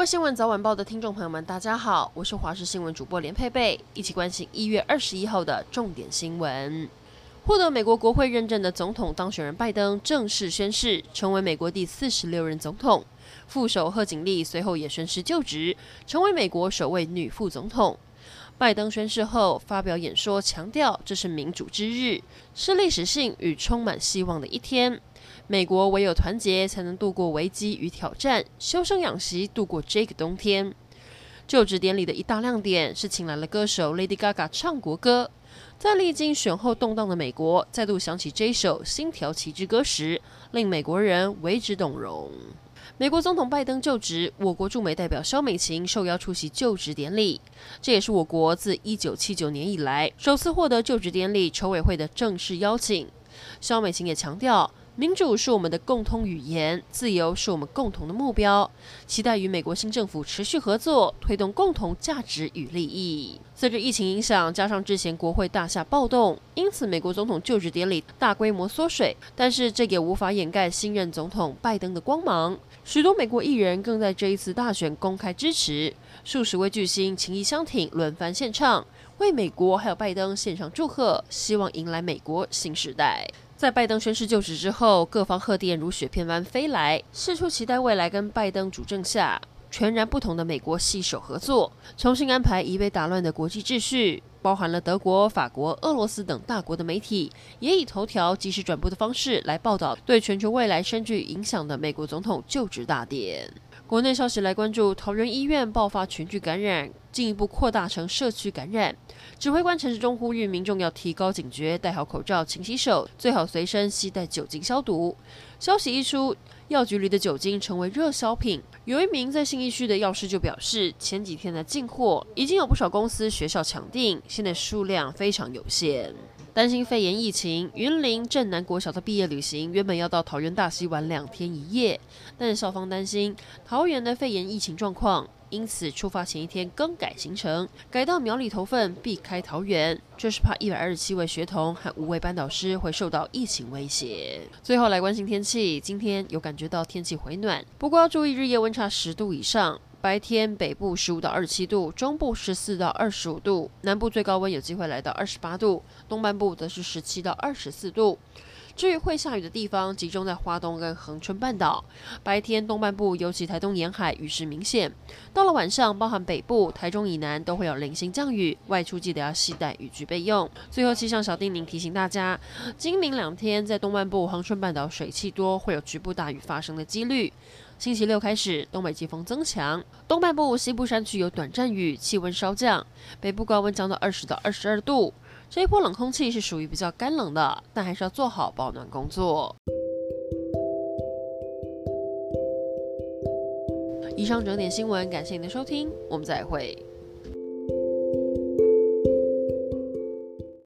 位新闻早晚报的听众朋友们，大家好，我是华视新闻主播连佩佩，一起关心一月二十一号的重点新闻。获得美国国会认证的总统当选人拜登正式宣誓，成为美国第四十六任总统。副手贺锦丽随后也宣誓就职，成为美国首位女副总统。拜登宣誓后发表演说，强调这是民主之日，是历史性与充满希望的一天。美国唯有团结，才能度过危机与挑战，休生养息，度过这个冬天。就职典礼的一大亮点是请来了歌手 Lady Gaga 唱国歌。在历经选后动荡的美国，再度响起这首《星条旗之歌》时，令美国人为之动容。美国总统拜登就职，我国驻美代表肖美琴受邀出席就职典礼，这也是我国自一九七九年以来首次获得就职典礼筹委会的正式邀请。肖美琴也强调。民主是我们的共通语言，自由是我们共同的目标。期待与美国新政府持续合作，推动共同价值与利益。随着疫情影响，加上之前国会大厦暴动，因此美国总统就职典礼大规模缩水。但是这也无法掩盖新任总统拜登的光芒。许多美国艺人更在这一次大选公开支持，数十位巨星情义相挺，轮番献唱，为美国还有拜登献上祝贺，希望迎来美国新时代。在拜登宣誓就职之后，各方贺电如雪片般飞来，四处期待未来跟拜登主政下全然不同的美国携手合作，重新安排已被打乱的国际秩序。包含了德国、法国、俄罗斯等大国的媒体，也以头条即时转播的方式来报道对全球未来深具影响的美国总统就职大典。国内消息来关注，桃园医院爆发群聚感染，进一步扩大成社区感染。指挥官陈时中呼吁民众要提高警觉，戴好口罩、勤洗手，最好随身携带酒精消毒。消息一出，药局里的酒精成为热销品。有一名在信义区的药师就表示，前几天的进货已经有不少公司、学校抢订，现在数量非常有限。担心肺炎疫情，云林镇南国小的毕业旅行原本要到桃园大溪玩两天一夜，但校方担心桃园的肺炎疫情状况，因此出发前一天更改行程，改到苗里头份，避开桃园，就是怕一百二十七位学童和五位班导师会受到疫情威胁。最后来关心天气，今天有感觉到天气回暖，不过要注意日夜温差十度以上。白天北部十五到二十七度，中部十四到二十五度，南部最高温有机会来到二十八度，东半部则是十七到二十四度。至于会下雨的地方，集中在花东跟恒春半岛。白天东半部尤其台东沿海雨势明显，到了晚上，包含北部、台中以南都会有零星降雨，外出记得要携带雨具备用。最后气象小叮咛提醒大家，今明两天在东半部、恒春半岛水汽多，会有局部大雨发生的几率。星期六开始，东北季风增强，东半部、西部山区有短暂雨，气温稍降，北部高温降到二十到二十二度。这一波冷空气是属于比较干冷的，但还是要做好保暖工作。以上整点新闻，感谢您的收听，我们再会。